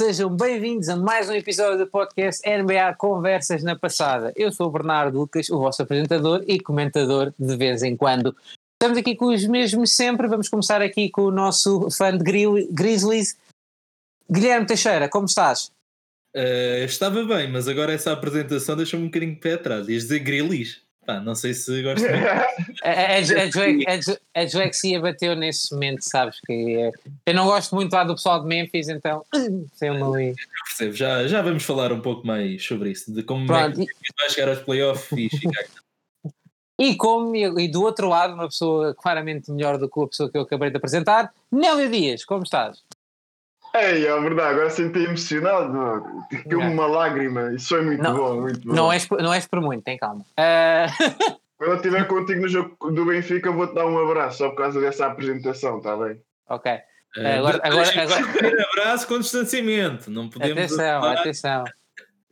sejam bem-vindos a mais um episódio do podcast NBA Conversas na Passada. Eu sou o Bernardo Lucas, o vosso apresentador e comentador de vez em quando. Estamos aqui com os mesmos sempre, vamos começar aqui com o nosso fã de Grizzlies. Guilherme Teixeira, como estás? Uh, estava bem, mas agora essa apresentação deixou-me um bocadinho de pé atrás. Ias dizer Grizzlies? Pá, não sei se gosto muito. a, a, a, Joexia bateu nesse momento, sabes? que é, Eu não gosto muito lá do pessoal de Memphis, então sei uma ali. Percebo, já, já vamos falar um pouco mais sobre isso, de como Pronto, vai chegar aos playoffs e chegar. E como, e do outro lado, uma pessoa claramente melhor do que a pessoa que eu acabei de apresentar, Nélio Dias, como estás? Ei, é verdade, agora senti emocionado, tive uma lágrima, isso foi muito não, bom, muito bom. Não és, não és por muito, tem calma. Uh... Quando eu estiver contigo no jogo do Benfica, vou-te dar um abraço só por causa dessa apresentação, está bem? Ok. Uh, agora, agora, agora... abraço com distanciamento, não podemos. Atenção, atenção.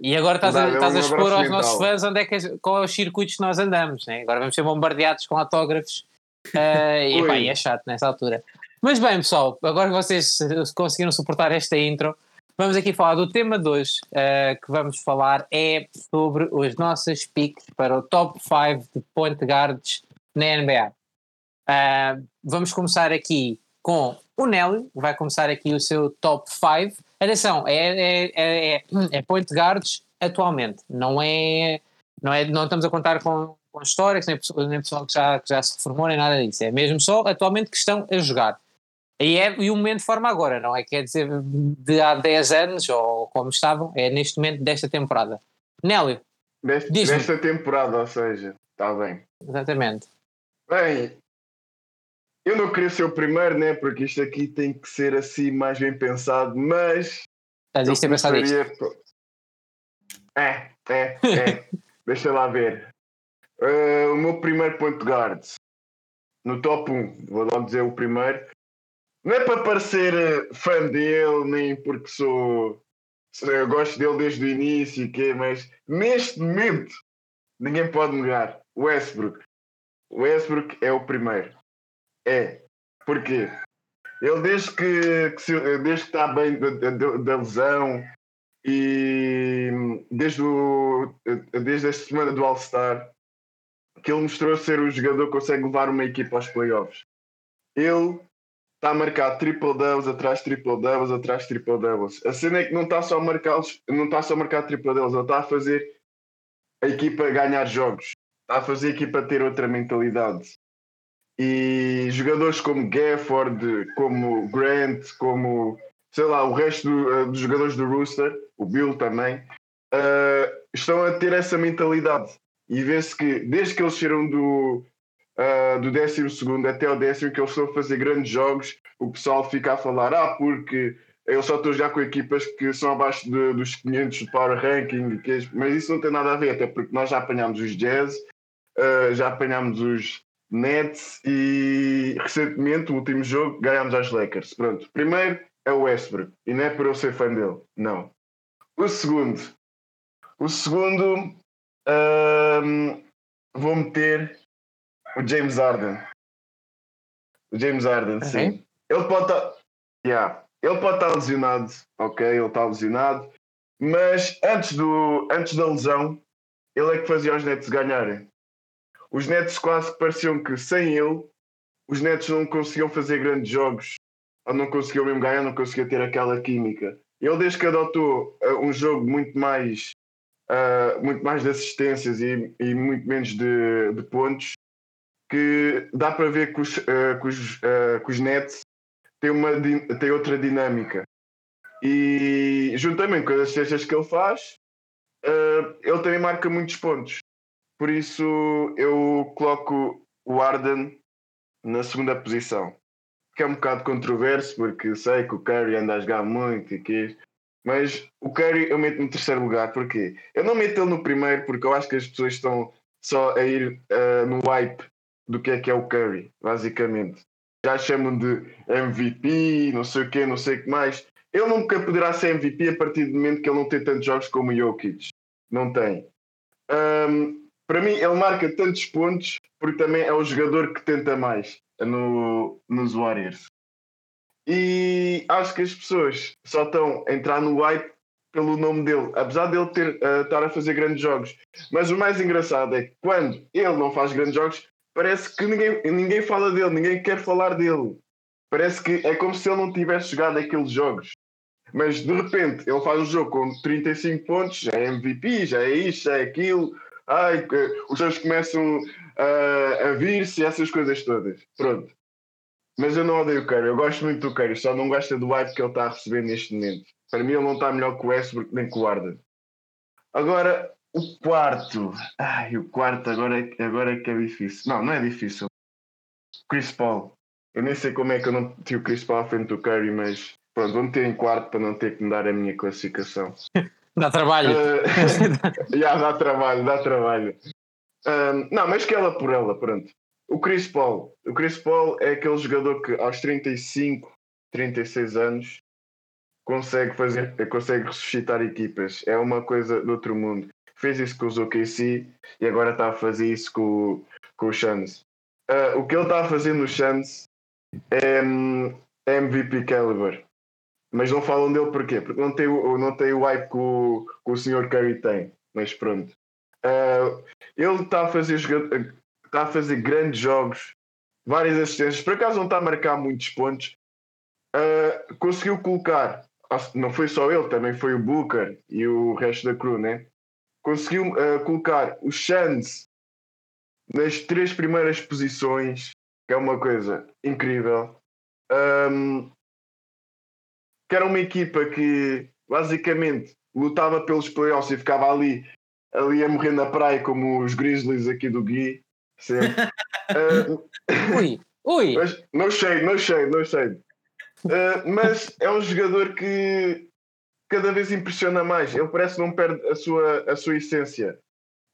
E agora estás, a, estás a expor aos nossos fãs onde é que, qual é os circuitos que nós andamos, né? agora vamos ser bombardeados com autógrafos uh, e, pá, e é chato nessa altura. Mas bem, pessoal, agora que vocês conseguiram suportar esta intro, vamos aqui falar do tema de hoje, uh, que vamos falar é sobre os nossos picks para o top 5 de point guards na NBA. Uh, eh, vamos começar aqui com o Nélio, vai começar aqui o seu top 5. Atenção, é, é, é, é, é point guards atualmente, não é, não é, não estamos a contar com, com históricos, nem, nem pessoal que já, que já se formou, nem nada disso, é mesmo só atualmente que estão a jogar. E, é, e o momento de forma agora, não é? Quer dizer, de há 10 anos, ou como estavam, é neste momento desta temporada. Nélio. Deste, desta temporada, ou seja, está bem. Exatamente. Bem, eu não queria ser o primeiro, né? Porque isto aqui tem que ser assim mais bem pensado, mas. Estás a pensado isto? É, é, é. Deixa lá ver. Uh, o meu primeiro point guard. No top 1, vou logo dizer o primeiro. Não é para parecer eh, fã dele, nem porque sou. Eu gosto dele desde o início, que, mas neste momento ninguém pode negar. Westbrook. Westbrook é o primeiro. É. Porquê? Ele desde que, que se, desde que está bem da, da, da, lesão e desde, o, desde esta semana do All-Star que ele mostrou ser o jogador que consegue levar uma equipa aos playoffs. Ele está a marcar triple doubles atrás triple doubles atrás triple doubles. A cena é que não está só a marcar, não está só a marcar triple doubles, ele está a fazer a equipa ganhar jogos, está a fazer a equipa ter outra mentalidade. E jogadores como Gafford, como Grant, como sei lá, o resto do, uh, dos jogadores do Rooster, o Bill também, uh, estão a ter essa mentalidade. E vê-se que desde que eles saíram do, uh, do 12 até o décimo, que eles estão a fazer grandes jogos, o pessoal fica a falar, ah, porque eu só estou já com equipas que são abaixo de, dos 500 de Power Ranking, que, mas isso não tem nada a ver, até porque nós já apanhámos os Jazz, uh, já apanhámos os Nets e recentemente, o último jogo, ganhámos às Lakers. Pronto, primeiro é o Westbrook, e não é por eu ser fã dele, não. O segundo, o segundo, uh, vou meter o James Harden. O James Harden, sim. Ele pode estar. Tá, yeah. Ele pode estar lesionado, ok, ele está lesionado, mas antes, do, antes da lesão, ele é que fazia os Nets ganharem. Os Nets quase pareciam que sem ele, os Nets não conseguiam fazer grandes jogos, ou não conseguiam mesmo ganhar, não conseguiam ter aquela química. Ele, desde que adotou uh, um jogo muito mais, uh, muito mais de assistências e, e muito menos de, de pontos, que dá para ver que os, uh, que os, uh, que os Nets têm, uma, têm outra dinâmica. E juntamente com as cestas que ele faz, uh, ele também marca muitos pontos. Por isso eu coloco o Arden na segunda posição. Que é um bocado controverso, porque sei que o Curry anda a jogar muito e que mas o Curry eu meto no terceiro lugar, porque eu não meto ele no primeiro, porque eu acho que as pessoas estão só a ir uh, no hype do que é que é o Curry, basicamente. Já chamam de MVP, não sei o quê, não sei o que mais. Ele nunca poderá ser MVP a partir do momento que ele não tem tantos jogos como o Jokic. Não tem. Um, para mim, ele marca tantos pontos porque também é o jogador que tenta mais no, nos Warriors. E acho que as pessoas só estão a entrar no hype pelo nome dele, apesar dele ter, uh, estar a fazer grandes jogos. Mas o mais engraçado é que quando ele não faz grandes jogos, parece que ninguém, ninguém fala dele, ninguém quer falar dele. Parece que é como se ele não tivesse jogado aqueles jogos. Mas de repente ele faz um jogo com 35 pontos, já é MVP, já é isto, já é aquilo. Ai, os jogos começam a, a vir-se, essas coisas todas. Pronto. Mas eu não odeio o Curry, eu gosto muito do Curry, só não gosto do hype que ele está a receber neste momento. Para mim ele não está melhor que o Westbrook nem que o Arden. Agora, o quarto. Ai, o quarto agora é, agora é que é difícil. Não, não é difícil. Chris Paul. Eu nem sei como é que eu não tinha o Chris Paul à frente do Curry, mas pronto, vou meter em quarto para não ter que me dar a minha classificação. dá trabalho. Uh, já dá trabalho, dá trabalho. Uh, não, mas que ela por ela, pronto. O Chris Paul. O Chris Paul é aquele jogador que aos 35, 36 anos consegue fazer, consegue ressuscitar equipas. É uma coisa do outro mundo. Fez isso com os OKC e agora está a fazer isso com, com o Suns. Uh, o que ele está a fazer no Suns é, é MVP caliber. Mas não falam dele porquê? Porque não tem, não tem o hype que o, que o Sr. Curry tem. Mas pronto. Uh, ele está a fazer está a fazer grandes jogos, várias assistências. Por acaso não está a marcar muitos pontos. Uh, conseguiu colocar, não foi só ele, também foi o Booker e o resto da crew, né? Conseguiu uh, colocar o Chance nas três primeiras posições, que é uma coisa incrível. Um, que era uma equipa que basicamente lutava pelos playoffs e ficava ali, ali a morrer na praia, como os Grizzlies aqui do Gui. Uh, ui, ui. Mas, não sei, não sei, não sei. Uh, mas é um jogador que cada vez impressiona mais. Ele parece que não perde a sua, a sua essência.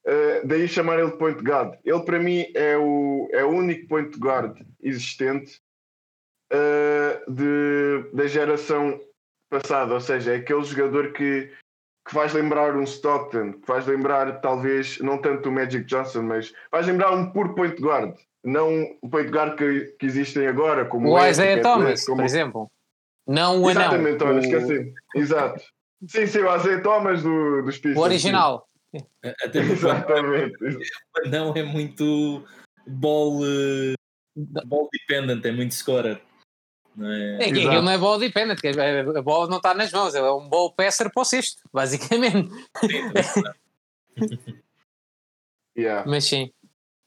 Uh, daí chamar ele de point guard. Ele, para mim, é o, é o único point guard existente uh, de, da geração passada. Ou seja, é aquele jogador que que faz lembrar um Stockton, que faz lembrar talvez, não tanto o Magic Johnson, mas faz lembrar um puro point guard, não o point guard que, que existem agora, como o, Isaiah Thomas, como... por exemplo. Não o anão. Exatamente, olha, o... esqueci. Exato. Sim, sim, o Isaiah Thomas do, dos Pistons. O original. Até Exatamente. O anão é muito ball, ball dependent, é muito scorer. Não é? É, aquilo não é bola dependent, a bola não está nas mãos, é um ball passer para o cesto, basicamente. yeah. Mas sim.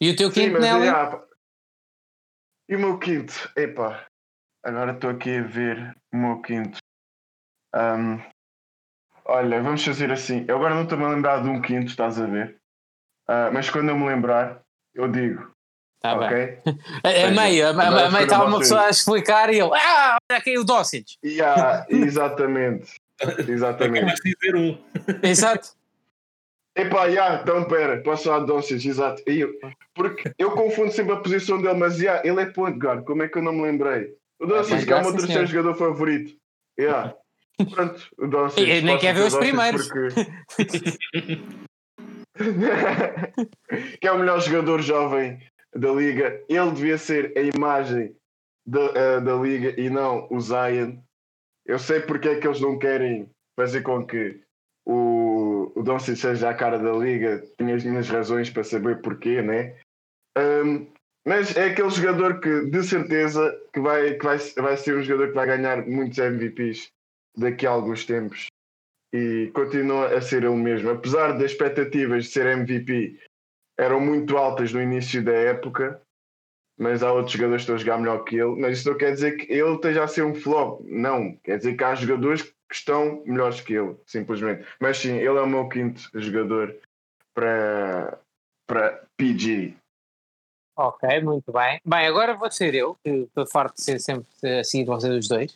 E o teu sim, quinto, Nelly? Yeah. E o meu quinto? Epá, agora estou aqui a ver o meu quinto. Um, olha, vamos fazer assim. Eu agora não estou-me a lembrar de um quinto, estás a ver? Uh, mas quando eu me lembrar, eu digo. Tá okay? bem. A, a meio, a, a, meio estava uma pessoa a explicar e ele, ah, olha aqui o Dossic. Yeah, exatamente. exatamente. dizer um. Exato. Epá, yeah, então pera, posso falar de Doncic, exato. Eu, porque eu confundo sempre a posição dele, mas yeah, ele é point guard, como é que eu não me lembrei? O Doncic, é, que é o meu terceiro jogador favorito. Yeah. Pronto, o Doncic. E, nem quer ver os primeiros. Porque... que é o melhor jogador jovem da liga, ele devia ser a imagem da, uh, da liga e não o Zion. Eu sei porque é que eles não querem fazer com que o, o Doncic seja a cara da liga. Tenho as minhas razões para saber porquê, né? Um, mas é aquele jogador que de certeza que vai, que vai, vai ser um jogador que vai ganhar muitos MVPs daqui a alguns tempos e continua a ser ele mesmo. Apesar das expectativas de ser MVP eram muito altas no início da época, mas há outros jogadores que estão a jogar melhor que ele. Mas isso não quer dizer que ele esteja a ser um flop, não. Quer dizer que há jogadores que estão melhores que ele, simplesmente. Mas sim, ele é o meu quinto jogador para, para PG. Ok, muito bem. Bem, agora vou ser eu, que estou farto de ser sempre assim de vocês os dois.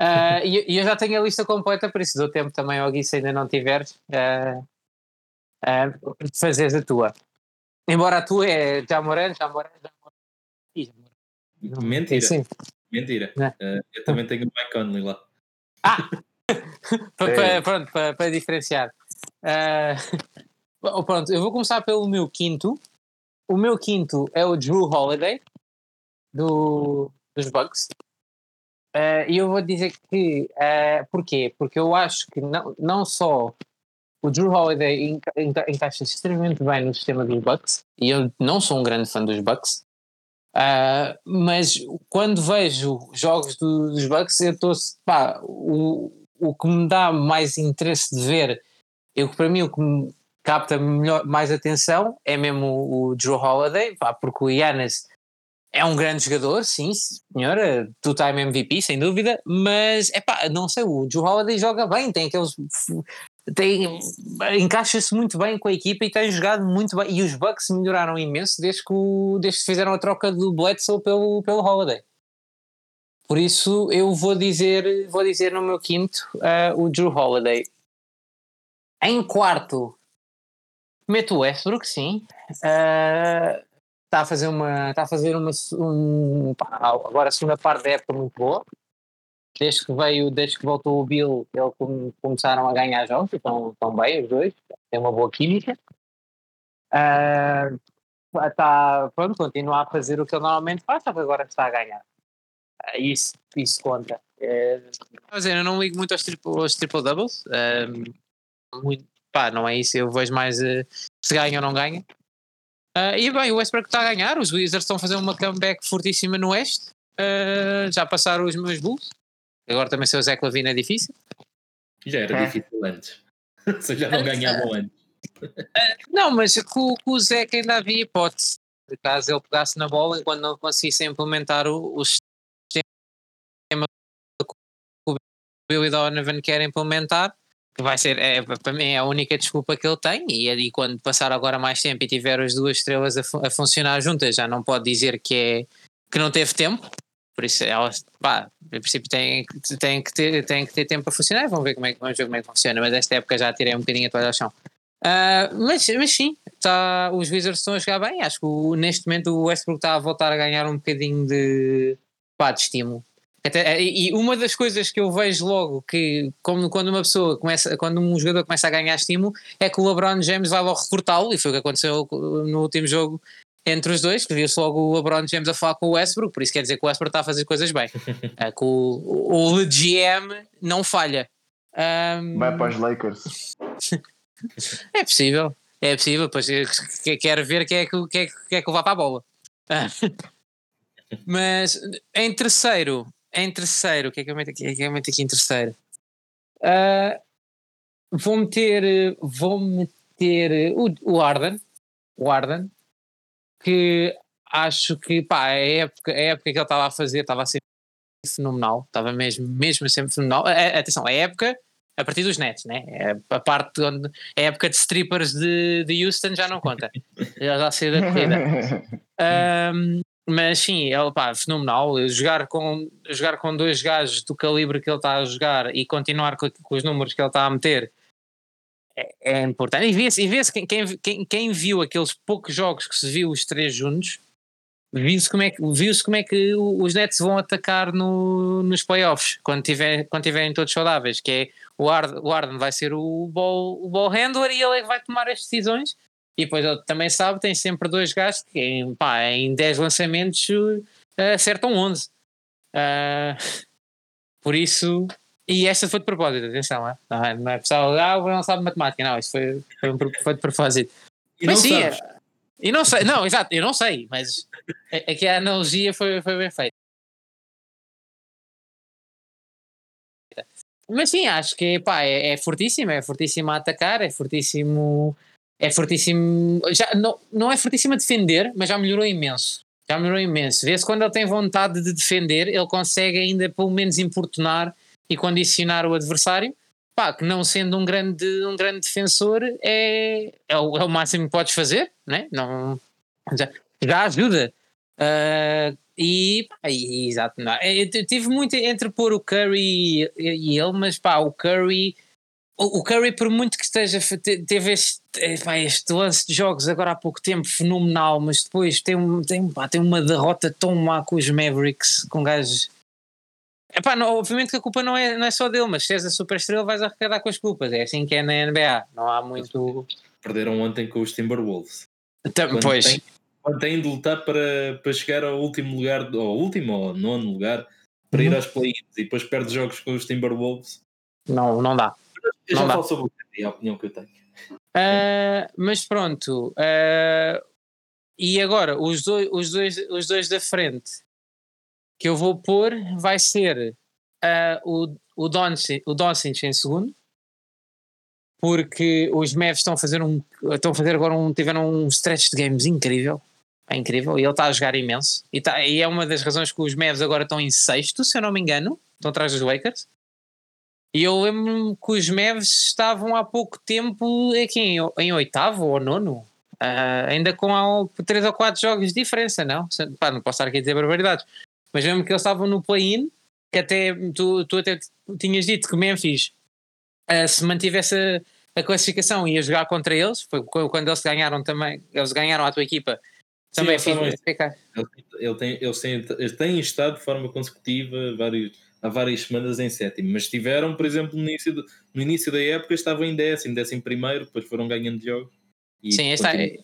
Uh, e, eu já tenho a lista completa, por isso dou tempo também ao Gui, se ainda não tiveres, uh, uh, de fazeres a tua. Embora a tua é já morando, já morando, já morando. Mentira. Sim. Mentira. Uh, eu também tenho o Mike Conley lá. Ah! é. Pronto, para, para diferenciar. Pronto, eu vou começar pelo meu quinto. O meu quinto é o Drew Holiday, do, dos Bucks. uh, eu vou dizer que. Uh, porquê? Porque eu acho que não, não só o Drew Holiday enca enca encaixa extremamente bem no sistema dos Bucks, e eu não sou um grande fã dos Bucks, uh, mas quando vejo jogos do, dos Bucks, eu estou. O, o que me dá mais interesse de ver, eu, para mim, o que me capta melhor, mais atenção é mesmo o, Drew Holiday, pá, porque o Yannis é um grande jogador, sim, senhora, two-time MVP, sem dúvida, mas é pá, não sei, o Drew Holiday joga bem, tem aqueles. Tem, encaixa-se muito bem com a equipa e tem jogado muito bem. E os Bucks melhoraram imenso desde que, o, desde que fizeram a troca do Bledsoe pelo, pelo Holiday. Por isso eu vou dizer, vou dizer no meu quinto uh, o Drew Holiday. Em quarto, meto o Westbrook, sim. Uh, está a fazer uma. Está a fazer uma. Um, agora a segunda parte da época muito boa. Desde que veio, desde que voltou o Bill, eles começaram a ganhar jogos, estão, estão bem os dois, tem uma boa química. Uh, está, pronto, continua a fazer o que ele normalmente faz, só que agora está a ganhar. Uh, isso, isso conta. É... Mas eu não ligo muito aos triple, aos triple doubles. Um, muito, pá, não é isso. Eu vejo mais uh, se ganha ou não ganha. Uh, e bem, o Westbrook está a ganhar, os Wizards estão a fazer uma comeback fortíssima no Oeste, uh, já passaram os meus Bulls, agora também ser o Zé Clavina é difícil. Já era é. difícil antes, se já não ganhavam antes. Uh, não, mas com, com o Zé que ainda havia hipótese, caso ele pegasse na bola enquanto não conseguisse implementar o, o sistema que o Billy Donovan quer implementar, que vai ser, é, para mim, é a única desculpa que ele tem. E ali, quando passar agora mais tempo e tiver as duas estrelas a, a, funcionar juntas, já não pode dizer que, é, que não teve tempo. Por isso, ela, pá, em princípio, tem, tem, que ter, tem que ter tempo para funcionar. Vamos ver como é, vamos ver como é que funciona. Mas esta época já tirei um bocadinho a toalha ao chão. Uh, mas, mas sim, tá, os Wizards estão a jogar bem. Acho que o, neste momento o Westbrook está a voltar a ganhar um bocadinho de, pá, de estímulo. Até, e uma das coisas que eu vejo logo que como, quando uma pessoa começa, quando um jogador começa a ganhar estímulo, é que o LeBron James vai logo recrutá-lo, e foi o que aconteceu no último jogo entre os dois, que viu-se logo o LeBron James a falar com o Westbrook, por isso quer dizer que o Westbrook está a fazer coisas bem. é que o, o GM não falha. Um, vai para os Lakers. é possível, é possível, pois quero ver quem é que, quem é, quem é que vai para a bola. Mas em terceiro, em terceiro, o que é que eu meto aqui, é que eu meto aqui em terceiro? Uh, vou meter, vou meter o, o Arden, o Arden, que acho que pá, a época, a época que ele estava a fazer estava a ser fenomenal, estava mesmo, mesmo sempre fenomenal. A, atenção, a época a partir dos Nets, né? É a parte onde a época de strippers de, de Houston já não conta, já já saiu da corrida. Um, Mas sim, ele pá, fenomenal. Jogar com, jogar com dois gajos do calibre que ele está a jogar e continuar com, com os números que ele está a meter é, é importante. E vê-se e vê quem, quem, quem, viu aqueles poucos jogos que se viu os três juntos, viu-se como, é que, viu como é que os Nets vão atacar no, nos playoffs quando, tiver, quando tiverem todos saudáveis. Que é o Arden, o Arden vai ser o ball, o ball handler e ele é que vai tomar as decisões e depois também sabe, tem sempre dois gajos que em, pá, em 10 lançamentos uh, acertam 11. Uh, ah, por isso, e esta foi de propósito, atenção, é? não é, não é pessoal, ah, não sabe matemática, não, isso foi, foi, um, foi de propósito. E mas sim, sabes. e não sei, não, exato, eu não sei, mas aqui a analogia foi, foi bem feita. Mas sim, acho que pá, é, é fortíssimo, é fortíssimo a atacar, é fortíssimo é fortíssimo. Já, não, não é fortíssimo a defender, mas já melhorou imenso. Já melhorou imenso. Vê-se quando ele tem vontade de defender, ele consegue ainda pelo menos importunar e condicionar o adversário. Pá, que não sendo um grande, um grande defensor, é, é, o, é o máximo que podes fazer, né? não, já, já ajuda. Uh, e, pá, e, exato, não. É, eu tive muito entre pôr o Curry e, e ele, mas pá, o Curry o, Curry, por muito que esteja, teve este, pá, este lance de jogos agora há pouco tempo fenomenal, mas depois tem, tem, pá, tem uma derrota tão má com os Mavericks, com gajos. Epá, não, obviamente que a culpa não é, não é só dele, mas se és a super estrela vais arrecadar com as culpas. É assim que é na NBA. Não há muito. Perderam ontem com os Timberwolves. Então, quando pois. Tem, quando têm de lutar para, para chegar ao último lugar, ao último ou nono lugar para ir uhum. aos play-ins e depois perde jogos com os Timberwolves. Não, não dá. Eu já falo sobre a opinião que eu tenho. Uh, mas pronto. Uh, e agora, os dois, os, dois, os dois da frente que eu vou pôr vai ser uh, o, o, Doncic, o Doncic em segundo, porque os Mavs estão a fazer um estão a fazer agora um tiveram um stretch de games incrível é incrível e ele está a jogar imenso e, tá, e é uma das razões que os Mavs agora estão em sexto se eu não me engano estão atrás dos Lakers e eu lembro-me que os Mavs estavam há pouco tempo aqui em, em oitavo ou nono uh, ainda com três ou quatro jogos de diferença não? Pá, não posso estar aqui a dizer barbaridades mas lembro que eles estavam no play-in que até tu, tu até tinhas dito que Memphis uh, se mantivesse a, a, classificação ia jogar contra eles, foi quando eles ganharam também, eles ganharam a tua equipa. Também Sim, fiz ficar. Ele, tem, eles, têm, eles têm estado de forma consecutiva vários, há várias semanas em sétimo, mas estiveram, por exemplo, no início, no início da época estavam em décimo, décimo primeiro, depois foram ganhando jogos. Sim, esta, é,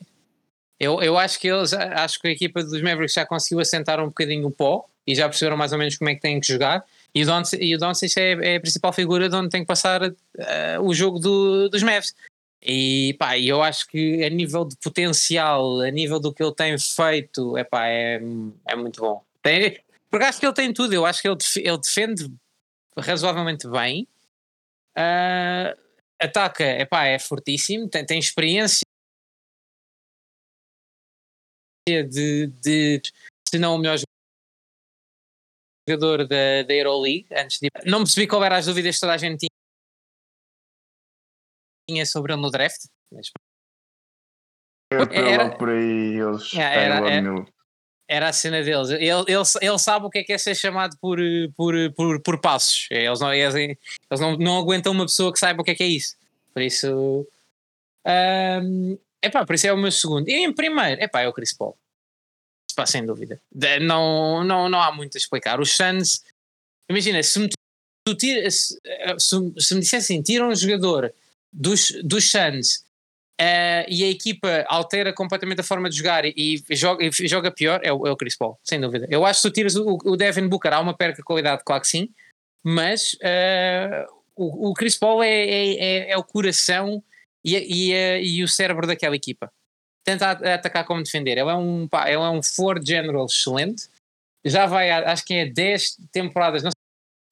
eu, eu acho que eles acho que a equipa dos Mavericks já conseguiu assentar um bocadinho o pó e já perceberam mais ou menos como é que têm que jogar. E o Doncic é, é, a principal figura de onde tem que passar uh, o jogo do, dos Mavs. E pá, eu acho que a nível de potencial, a nível do que ele tem feito, epá, é, é muito bom. Tem, porque acho que ele tem tudo, eu acho que ele, ele defende razoavelmente bem, uh, ataca, epá, é fortíssimo, tem, tem experiência de, de se não o melhor jogador da, da Euroleague antes de. Não percebi qual eram as dúvidas que toda a gente tinha sobre ele no draft. Mas... Era, por aí, eles era, era, era, a cena deles. Ele, ele, ele sabe o que é que é ser chamado por, por, por, por passos. Eles, não, eles, eles não, não aguentam uma pessoa que saiba o que é que é isso. Por isso. Um, epá, por isso é o meu segundo. E em primeiro, epá, é o Chris Paul pá, sem dúvida. Não, não, não há muito a explicar. Os Suns, imagina, se me, se, se, se, me dissessem tira um jogador dos, dos Suns uh, e a equipa altera completamente a forma de jogar e, e joga, e joga pior, é o, é o Chris Paul, sem dúvida. Eu acho que se tu tiras o, o Devin Booker, há uma perca de qualidade, claro que sim, mas uh, o, o Chris Paul é, é, é, é o coração e, e, e o cérebro daquela equipa tenta atacar como defender. Ele é um, pá, ele é um General excelente. Já vai, acho que é 10 temporadas, não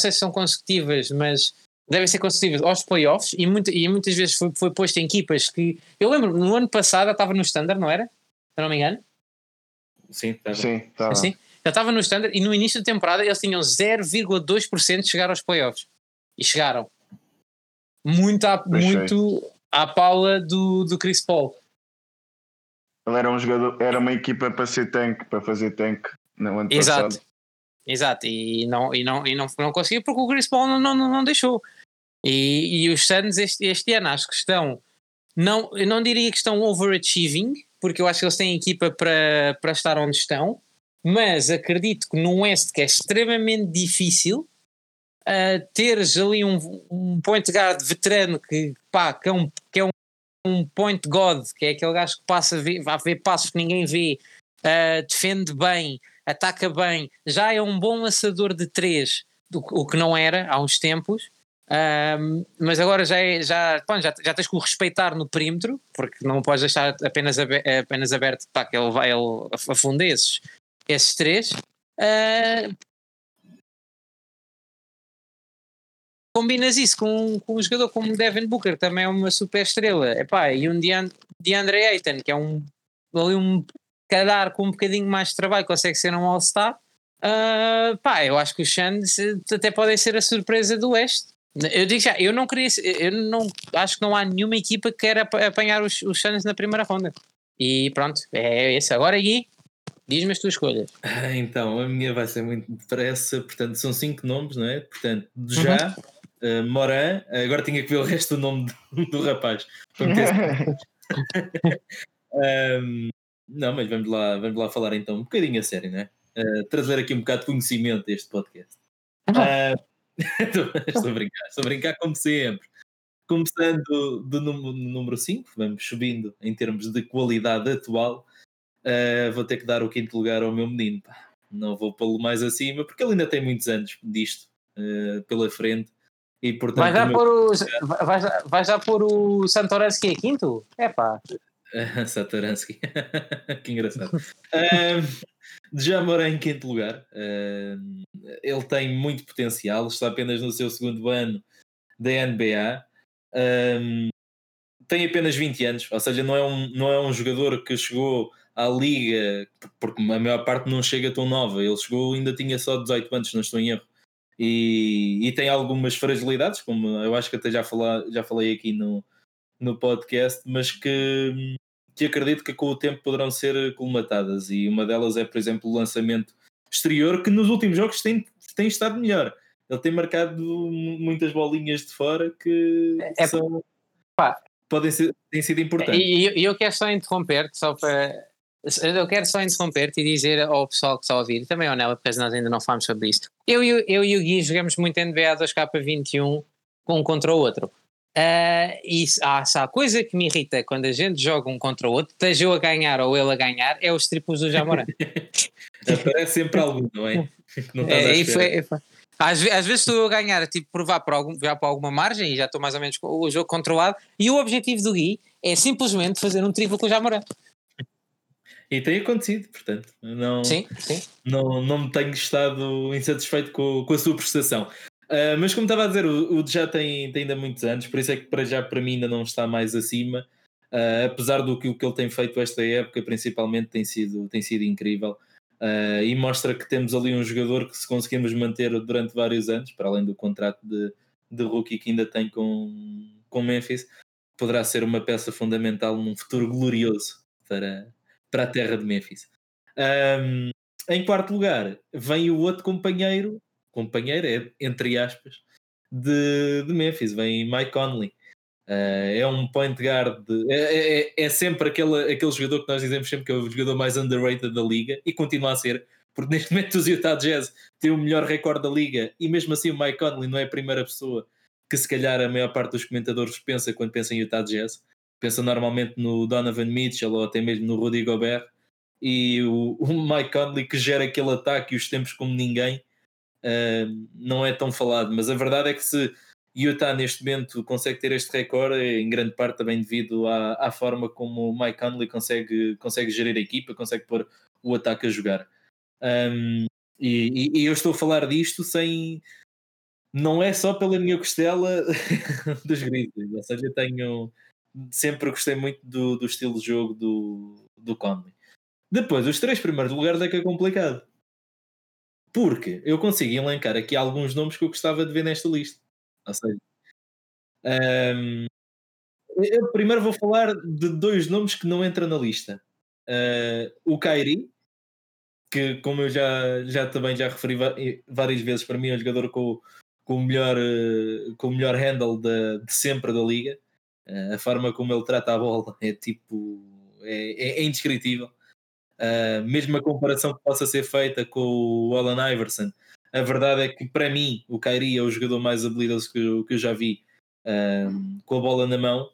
sei se são consecutivas, mas devem ser consecutivas aos playoffs e, muito, e muitas vezes foi, foi posto em equipas que. Eu lembro, no ano passado estava no Standard, não era? Se não me engano. Sim, estava. Sim, estava. Assim, eu estava no Standard e no início da temporada eles tinham 0,2% de chegar aos playoffs. E chegaram. Muito à, muito à pala do, do Chris Paul. Ele era um jogador, era uma equipa para ser tanque, para fazer tanque no ano Exato. passado. Exato, e não, e não, e não, não conseguiu porque o Chris Paul não, não, não deixou. E, e os Suns este, este ano acho que estão, não, eu não diria que estão overachieving, porque eu acho que eles têm equipa para, para estar onde estão, mas acredito que num West que é extremamente difícil, uh, teres ali um, um point guard veterano que, pá, que, é um, que é um um point god, que é aquele gajo que passa ver, vai ver passos que ninguém vê, uh, defende bem, ataca bem, já é um bom lançador de três, o que não era há uns tempos. Mas agora já, é, já, bom, já, já tens que o respeitar no perímetro, porque não podes deixar apenas, apenas aberto para que ele, vai, ele afunde esses, esses três. Uh, combinas isso com, com um jogador como Devin Booker, também é uma super estrela, Epá, e um DeAndre Ayton, que é um, ali um cadar com um bocadinho mais de trabalho, consegue ser um All-Star. Uh, pá, eu acho que os Suns até podem ser a surpresa do Oeste. Eu digo já, eu não queria, eu não acho que não há nenhuma equipa que queira apanhar os, os Suns na primeira ronda. E pronto, é esse. Agora, Gui, diz-me as tuas escolhas. Ah, então, a minha vai ser muito depressa, portanto, são cinco nomes, não é? Portanto, já. Uhum uh, Moran, agora tinha que ver o resto do nome do, do rapaz. um, não, mas vamos lá, vamos lá falar então um bocadinho a sério, né? Uh, trazer aqui um bocado de conhecimento a este podcast. Uh, estou a brincar, estou a brincar como sempre. Começando do, número 5, vamos subindo em termos de qualidade atual. Uh, vou ter que dar o quinto lugar ao meu menino. Pá. não vou pô-lo mais acima, porque ele ainda tem muitos anos disto uh, pela frente. E, portanto, vai, já meu... pôr o, vai, já, vai já pôr o Santoransky a quinto? É pá. Santoransky, que engraçado. um, já mora em quinto lugar. Um, ele tem muito potencial, está apenas no seu segundo ano da NBA. Um, tem apenas 20 anos, ou seja, não é um, não é um jogador que chegou à liga, porque a maior parte não chega tão nova. Ele chegou, ainda tinha só 18 anos, não estou em erro. E, e tem algumas fragilidades, como eu acho que até já, falar, já falei aqui no, no podcast, mas que, que acredito que com o tempo poderão ser colmatadas. E uma delas é, por exemplo, o lançamento exterior, que nos últimos jogos tem, tem estado melhor. Ele tem marcado muitas bolinhas de fora que é, são, pá, podem ser, têm sido importantes. E eu, eu quero só interromper-te, só para. Eu quero só interromper-te e dizer ao pessoal que está a ouvir, também ao Nela, porque nós ainda não falamos sobre isto. Eu, eu, eu e o Gui jogamos muito NBA 2K21 um contra o outro. Uh, e ah, se há coisa que me irrita quando a gente joga um contra o outro, esteja eu a ganhar ou ele a ganhar, é os triplos do Jamoran. Aparece sempre algum, não é? Não é, foi, foi, às, às vezes estou a ganhar, tipo, provar para, algum, para alguma margem e já estou mais ou menos com o jogo controlado. E o objetivo do Gui é simplesmente fazer um triplo com o Jamoran. E tem acontecido, portanto, não, sim, sim. não, não me tenho estado insatisfeito com, com a sua prestação. Uh, mas como estava a dizer, o, o já tem, tem ainda muitos anos, por isso é que para já para mim ainda não está mais acima. Uh, apesar do que o que ele tem feito esta época, principalmente, tem sido, tem sido incrível. Uh, e mostra que temos ali um jogador que se conseguimos manter durante vários anos, para além do contrato de, de rookie que ainda tem com, com Memphis, poderá ser uma peça fundamental num futuro glorioso para, para a terra de Memphis. Um, em quarto lugar, vem o outro companheiro, companheiro é, entre aspas, de, de Memphis, vem Mike Conley. Uh, é um point guard, é, é, é, é, sempre aquele, aquele jogador que nós dizemos sempre que é o jogador mais underrated da liga e continua a ser, porque neste momento os Utah Jazz têm o melhor recorde da liga e mesmo assim o Mike Conley não é a primeira pessoa que se calhar a maior parte dos comentadores pensa quando pensa em Utah Jazz. Pensa normalmente no Donovan Mitchell ou até mesmo no Rudy Gobert e o, o Mike Conley que gera aquele ataque e os tempos como ninguém não é tão falado, mas a verdade é que se Utah neste momento consegue ter este recorde em grande parte também devido à, à forma como o Mike Conley consegue, consegue gerir a equipa, consegue pôr o ataque a jogar. Um, e, e, eu estou a falar disto sem. Não é só pela minha costela dos Grizzlies, ou seja, eu tenho. Sempre gostei muito do, do estilo de jogo do, do Conley. Depois, os três primeiros lugares é que é complicado. Porque eu consigo elencar aqui alguns nomes que eu gostava de ver nesta lista. Ou seja, um, eu primeiro vou falar de dois nomes que não entram na lista. Uh, o Kairi, que como eu já, já também já referi várias vezes, para mim é um jogador com, com, o, melhor, uh, com o melhor handle de, de sempre da liga. Uh, a forma como ele trata a bola é tipo é, é, é indescritível. Uh, mesmo a comparação que possa ser feita com o Alan Iverson, a verdade é que para mim o Kairi é o jogador mais habilidoso que eu, que eu já vi uh, com a bola na mão,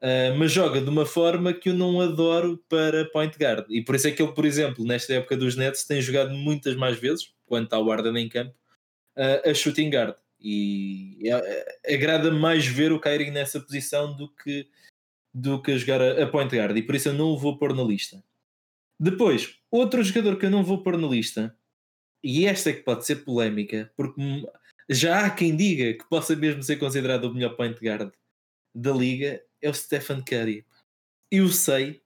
uh, mas joga de uma forma que eu não adoro para point guard. E por isso é que ele, por exemplo, nesta época dos Nets, tem jogado muitas mais vezes, quando está o guarda em campo, a shooting guard. E é, agrada mais ver o Kairi nessa posição do que, do que jogar a, a point guard. E por isso eu não o vou pôr na lista. Depois, outro jogador que eu não vou pôr na lista e esta é que pode ser polémica, porque já há quem diga que possa mesmo ser considerado o melhor point guard da liga, é o Stephen Curry. Eu sei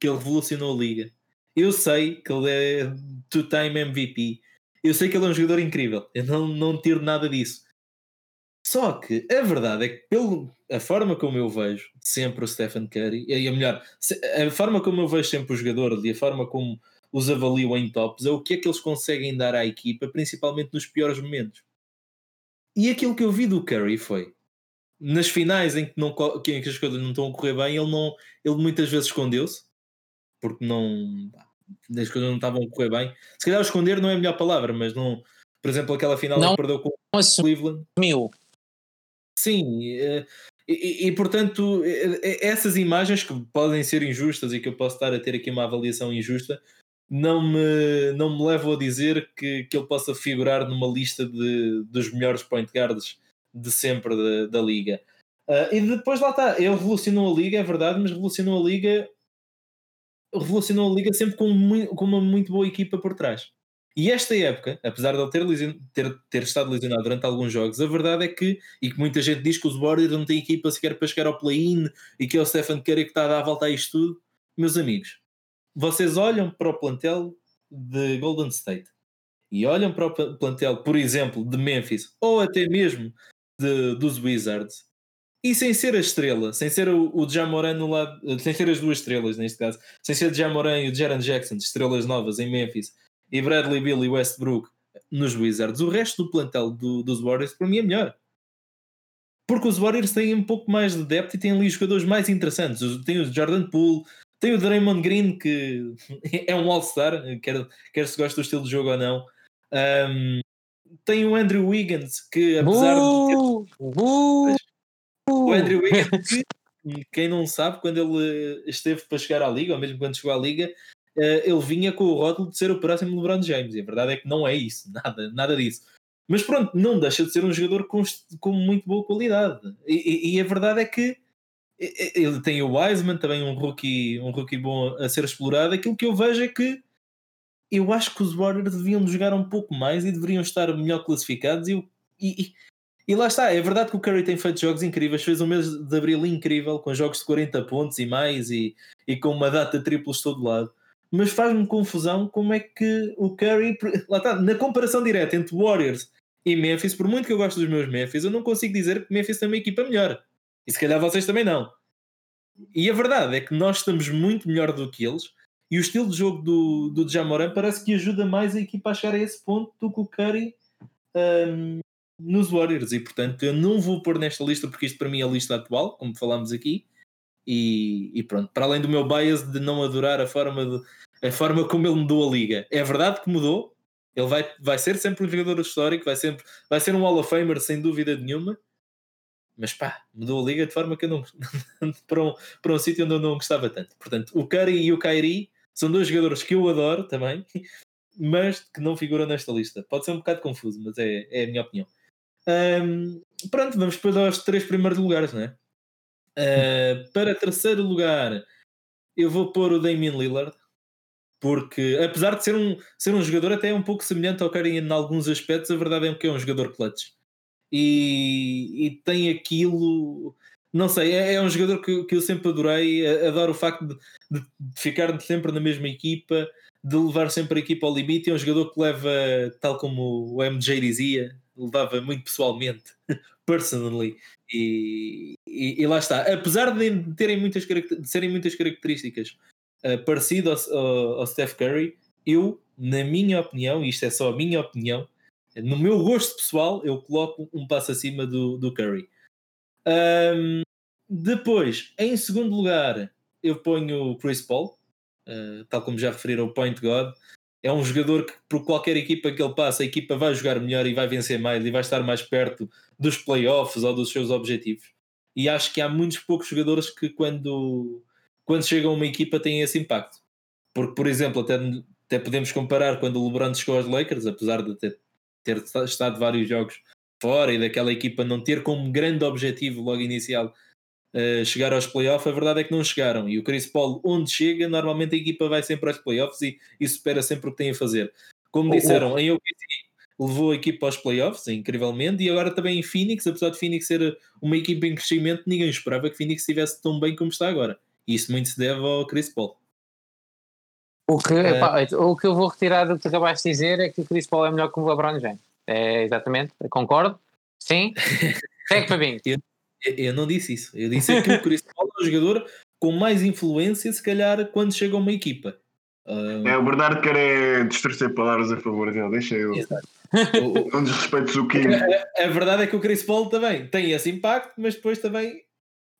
que ele revolucionou a liga. Eu sei que ele é two-time MVP. Eu sei que ele é um jogador incrível. Eu não, não tiro nada disso. Só que a verdade é que, pelo, a forma como eu vejo sempre o Stephen Curry, e a melhor, a forma como eu vejo sempre o jogador e a forma como os avaliam em tops é o que é que eles conseguem dar à equipa, principalmente nos piores momentos. E aquilo que eu vi do Curry foi nas finais em que, não, que as coisas não estão a correr bem, ele, não, ele muitas vezes escondeu-se porque não as coisas não estavam a correr bem. Se calhar esconder não é a melhor palavra, mas não, por exemplo, aquela final não, que perdeu com o Cleveland. Sim, eh, e, e, e, portanto, eh, eh, essas imagens que podem ser injustas e que eu posso estar a ter aqui uma avaliação injusta, não me, não me levam a dizer que, que ele possa figurar numa lista de, dos melhores point guards de sempre da, da liga. Uh, e depois lá está, ele revolucionou a liga, é verdade, mas revolucionou a liga revolucionou a liga sempre com, com uma muito boa equipa por trás. E esta época, apesar de ele ter, ter, ter, estado lesionado durante alguns jogos, a verdade é que, e que muita gente diz que os Warriors não têm equipa sequer para chegar ao play-in e que é o Stephen Curry que está a dar a volta a isto tudo, meus amigos, vocês olham para o plantel de Golden State e olham para o plantel, por exemplo, de Memphis ou até mesmo de, dos Wizards e sem ser a estrela, sem ser o, o Jamoran no lado, sem ser as duas estrelas neste caso, sem ser o Jamoran e o Jaron Jackson, estrelas novas em Memphis e Bradley Bill e Westbrook nos Wizards, o resto do plantel do, dos Warriors para mim é melhor. Porque os Warriors têm um pouco mais de depth e têm ali os jogadores mais interessantes. Tem o Jordan Poole, tem o Draymond Green, que é um All-Star, quer, quer se gosta do estilo de jogo ou não. Um, tem o Andrew Wiggins, que apesar de. Ter... Uh, o Andrew Wiggins, que, quem não sabe, quando ele esteve para chegar à Liga, ou mesmo quando chegou à Liga, ele vinha com o rótulo de ser o próximo LeBron James. E a verdade é que não é isso, nada, nada disso. Mas pronto, não deixa de ser um jogador com, com muito boa qualidade. E, e, e a verdade é que ele tem o Wiseman, também um rookie, um rookie bom a ser explorado. Aquilo que eu vejo é que eu acho que os Warriors deviam jogar um pouco mais e deveriam estar melhor classificados. E, e, e lá está, é verdade que o Curry tem feito jogos incríveis, fez um mês de abril incrível, com jogos de 40 pontos e mais, e, e com uma data triplos todo lado. Mas faz-me confusão como é que o Curry, lá está, na comparação direta entre Warriors e Memphis, por muito que eu gosto dos meus Memphis, eu não consigo dizer que Memphis tem uma equipa melhor. E se calhar vocês também não. E a verdade é que nós estamos muito melhor do que eles. E o estilo de jogo do, do Jamoran parece que ajuda mais a equipa a chegar a esse ponto do que o Curry um, nos Warriors. E portanto, eu não vou pôr nesta lista porque isto para mim é a lista atual, como falámos aqui. E, e pronto, para além do meu bias de não adorar a forma, de, a forma como ele mudou a liga, é verdade que mudou. Ele vai, vai ser sempre um jogador histórico, vai, sempre, vai ser um Hall of Famer sem dúvida nenhuma mas pá, mudou a liga de forma que eu não para um, para um sítio onde eu não gostava tanto. Portanto, o Curry e o Kyrie são dois jogadores que eu adoro também, mas que não figuram nesta lista. Pode ser um bocado confuso, mas é, é a minha opinião. Um, pronto, vamos depois aos três primeiros lugares, não é? Uh, para terceiro lugar, eu vou pôr o Damian Lillard, porque apesar de ser um, ser um jogador até um pouco semelhante ao Curry em alguns aspectos, a verdade é que é um jogador clutch e, e tem aquilo. Não sei, é, é um jogador que, que eu sempre adorei. Adoro o facto de, de, ficar sempre na mesma equipa, de levar sempre a equipa ao limite. É um jogador que leva, tal como o MJ dizia, levava muito pessoalmente, personally. E, e, e, lá está. Apesar de, terem muitas, de serem muitas características uh, parecido ao, ao, ao Steph Curry, eu, na minha opinião, e isto é só a minha opinião, no meu gosto pessoal, eu coloco um passo acima do, do Curry. Um, depois, em segundo lugar, eu ponho o Chris Paul, uh, tal como já referiram, o Point God. É um jogador que, por qualquer equipa que ele passa, a equipa vai jogar melhor e vai vencer mais e vai estar mais perto dos playoffs ou dos seus objetivos. E acho que há muitos poucos jogadores que, quando, quando chegam a uma equipa, têm esse impacto. Porque, por exemplo, até, até podemos comparar quando o LeBron chegou aos Lakers, apesar de ter ter estado vários jogos fora e daquela equipa não ter como grande objetivo logo inicial uh, chegar aos playoffs, a verdade é que não chegaram. E o Chris Paul, onde chega, normalmente a equipa vai sempre aos playoffs e, e supera sempre o que tem a fazer. Como disseram, em OKC levou a equipa aos playoffs, incrivelmente, e agora também em Phoenix, apesar de Phoenix ser uma equipa em crescimento, ninguém esperava que Phoenix estivesse tão bem como está agora. E isso muito se deve ao Chris Paul. O que, é. o que eu vou retirar do que acabaste de dizer é que o Chris Paul é melhor que o LeBron James. É, exatamente, concordo. Sim. Segue para mim. Eu, não disse isso. Eu disse que o Chris Paul é o jogador com mais influência, se calhar, quando chega a uma equipa. Uh... É, o Bernardo quer é distorcer palavras a favor dele, deixa eu. Exato. não desrespeites o Kim. A, a, verdade é que o Chris Paul também tem esse impacto, mas depois também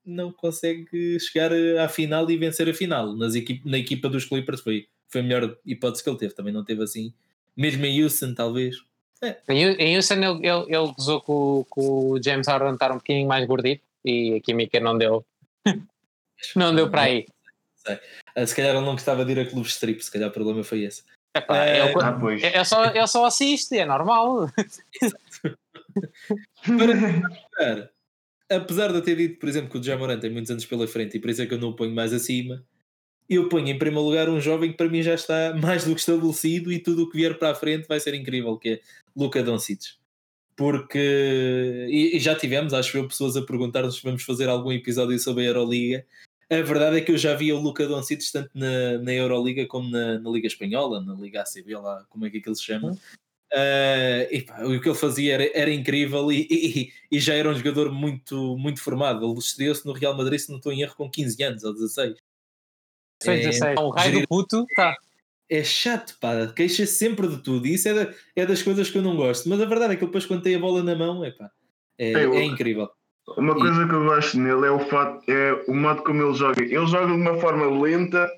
não consegue chegar à final e vencer a final. Nas equipe, na equipa dos Clippers foi foi a melhor hipótese que ele teve. Também não teve assim, mesmo em Houston, talvez. É. Em Houston, ele, ele, ele gozou com, com o James Harden estar um bocadinho mais gordito e a química não deu. não deu para aí. sei. Uh, se calhar ele não gostava de ir a clubes strip, se calhar o problema foi esse. Epá, é, eu, ah, pois. eu, só, eu só assisto, é normal. Para, apesar de eu ter dito, por exemplo, que o Jamoran tem muitos anos pela frente e por isso é que eu não o ponho mais acima, eu ponho em primeiro lugar um jovem que para mim já está mais do que estabelecido e tudo o que vier para a frente vai ser incrível, que é Luca Doncic. Porque e, e já tivemos, acho eu, pessoas a perguntar-nos se vamos fazer algum episódio sobre a Euroliga. A verdade é que eu já vi o Luca Doncic tanto na, na Euroliga como na, na, Liga Espanhola, na Liga ACB, lá como é que ele se chama. Uh, e, pá, o que ele fazia era, era incrível e, e, e, já era um jogador muito, muito formado. Ele estreou-se no Real Madrid, se não estou em erro, com 15 anos ou 16. Foi 16. É, o raio do puto, tá. É chato, pá, queixa-se sempre de tudo. E isso é, da, é, das coisas que eu não gosto. Mas a verdade é que ele depois, quando tem a bola na mão, é, pá, é, é incrível. Uma coisa que eu gosto nele é o fato, é o modo como ele joga. Ele joga de uma forma lenta,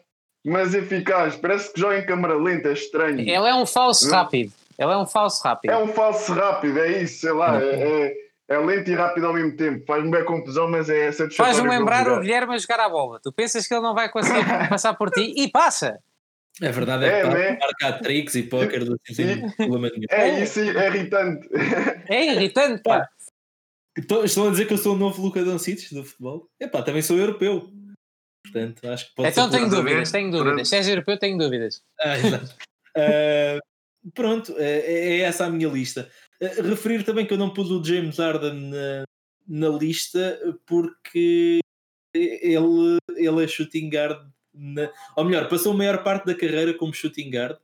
mas eficaz. Parece que joga em câmera lenta, é estranho. Ele é um falso não? rápido. Ele é um falso rápido. É um falso rápido, é isso, sei lá. É, é, é lento e rápido ao mesmo tempo. Faz-me bem confusão, mas é satisfatório. Faz-me lembrar o Guilherme a jogar a bola. Tu pensas que ele não vai conseguir passar por ti e passa. A verdade é, é que é, marcar tricks e póquer do É isso, é irritante. É irritante, pá. Estão a dizer que eu sou o novo Luca Doncic do futebol? Epá, também sou europeu. Portanto, acho que pode Então tenho dúvidas, tenho dúvidas. Se és europeu, tenho dúvidas. Ah, exato. uh, pronto, é, é, essa a minha lista. Uh, referir também que eu não pus o James Harden na, na lista porque ele, ele é shooting guard, na, ou melhor, passou a maior parte da carreira como shooting guard.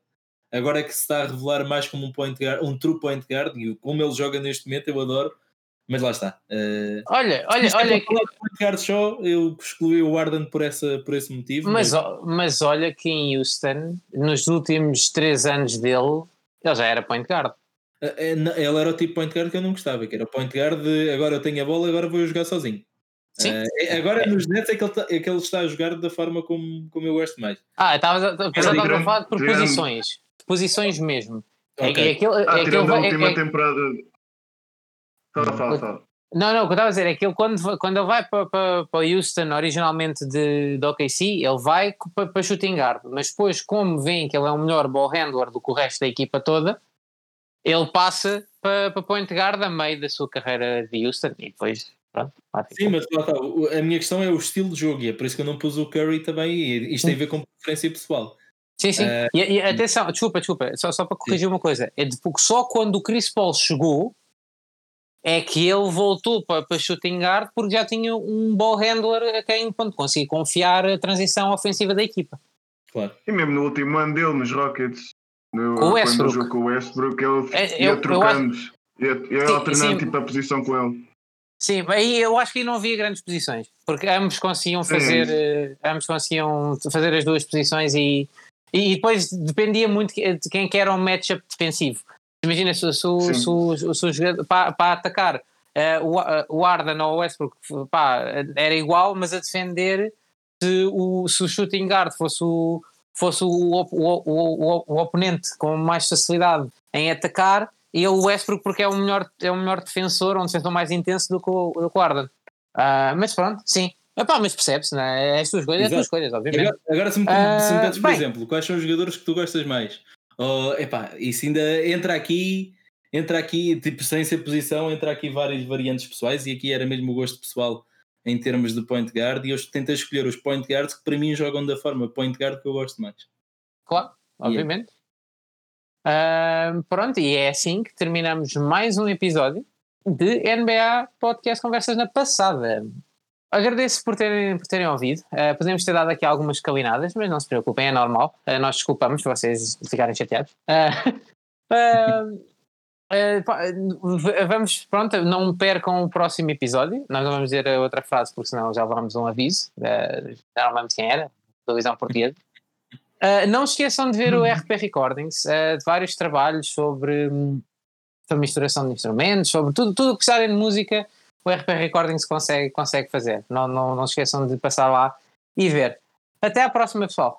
Agora é que se está a revelar mais como um point guard, um true point guard, e como ele joga neste momento, eu adoro mas lá está. Uh, olha, olha, olha. Que... Ricardo Shaw, eu excluí o Arden por, essa, por esse motivo. Mas, mas... mas olha que em Houston, nos últimos três anos dele, ele já era point guard. Ele era o tipo point guard que eu não gostava, que era o point guard de agora eu tenho a bola, agora vou jogar sozinho. Sim. Uh, agora nos Nets é que, ele, tá, é que ele está a jogar da forma como, como eu gosto mais. Ah, estava a falar por posições. Posições mesmo. Okay. É, é, aquele, ah, é aquele, a última é, temporada Fala, fala, fala. Não, não, o que eu estava a dizer é que ele, quando, quando ele vai para, para, para Houston, originalmente de, de OKC, ele vai para, para shooting guard, mas depois, como vem que ele é um melhor ball handler do que o resto da equipa toda, ele passa para, para point guard a meio da sua carreira de Houston e depois. Pronto, Sim, mas lá está. A minha questão é o estilo de jogo e é por isso que eu não pus o Curry também. E isto tem a ver com preferência pessoal. Sim, sim. Uh, e, e, atenção, desculpa, desculpa, só, só para corrigir sim. uma coisa. É de, porque só quando o Chris Paul chegou é que ele voltou para, para shooting guard porque já tinha um ball handler a quem pronto, conseguia confiar a transição ofensiva da equipa. Claro. E mesmo no último ano dele, nos Rockets, no, com o Westbrook. Quando com o Westbrook, ele é, ia trocando, ia, ia sim, alternando sim. tipo, a posição com ele. Sim, aí eu acho que não havia grandes posições, porque ambos conseguiam fazer, é ambos conseguiam fazer as duas posições e, e depois dependia muito de quem que era um matchup defensivo. Imagina se, se, se, se, se para, para atacar uh, o, uh, o Arden ou o Westbrook pá, era igual, mas a defender se o, se o shooting guard fosse o, fosse o, o, o, o, oponente com mais facilidade em atacar e o Westbrook porque é o melhor, é o melhor defensor, um defensor mais intenso do que o, do que o Arden. Uh, mas pronto, sim. Epá, mas percebe-se, não é? É as tuas coisas, é as tuas coisas, obviamente. Agora, agora se me, se me pedes, por bem, exemplo, quais são os jogadores que tu gostas mais? Oh, epá, isso ainda entra aqui, entra aqui, tipo, sem ser posição, entra aqui várias variantes pessoais e aqui era mesmo o gosto pessoal em termos de point guard e eu tentei escolher os point guards que para mim jogam da forma point guard que eu gosto mais. Claro, obviamente. Yeah. Uh, pronto, e é assim que terminamos mais um episódio de NBA Podcast Conversas na Passada. Agradeço por terem, por terem ouvido. Uh, podemos ter dado aqui algumas calinadas, mas não se preocupem, é normal. Uh, nós desculpamos se vocês ficarem chateados. Uh, vamos, pronto, não percam o próximo episódio. Nós não vamos dizer a outra frase, porque senão já vamos um aviso. já não lembro quem era, televisão portuguesa. não esqueçam de ver o RP Recordings, de vários trabalhos sobre, sobre misturação de instrumentos, sobre tudo o tudo que precisarem de música o RP Recordings consegue, consegue fazer. Não, não, não esqueçam de passar lá e ver. Até à próxima, pessoal.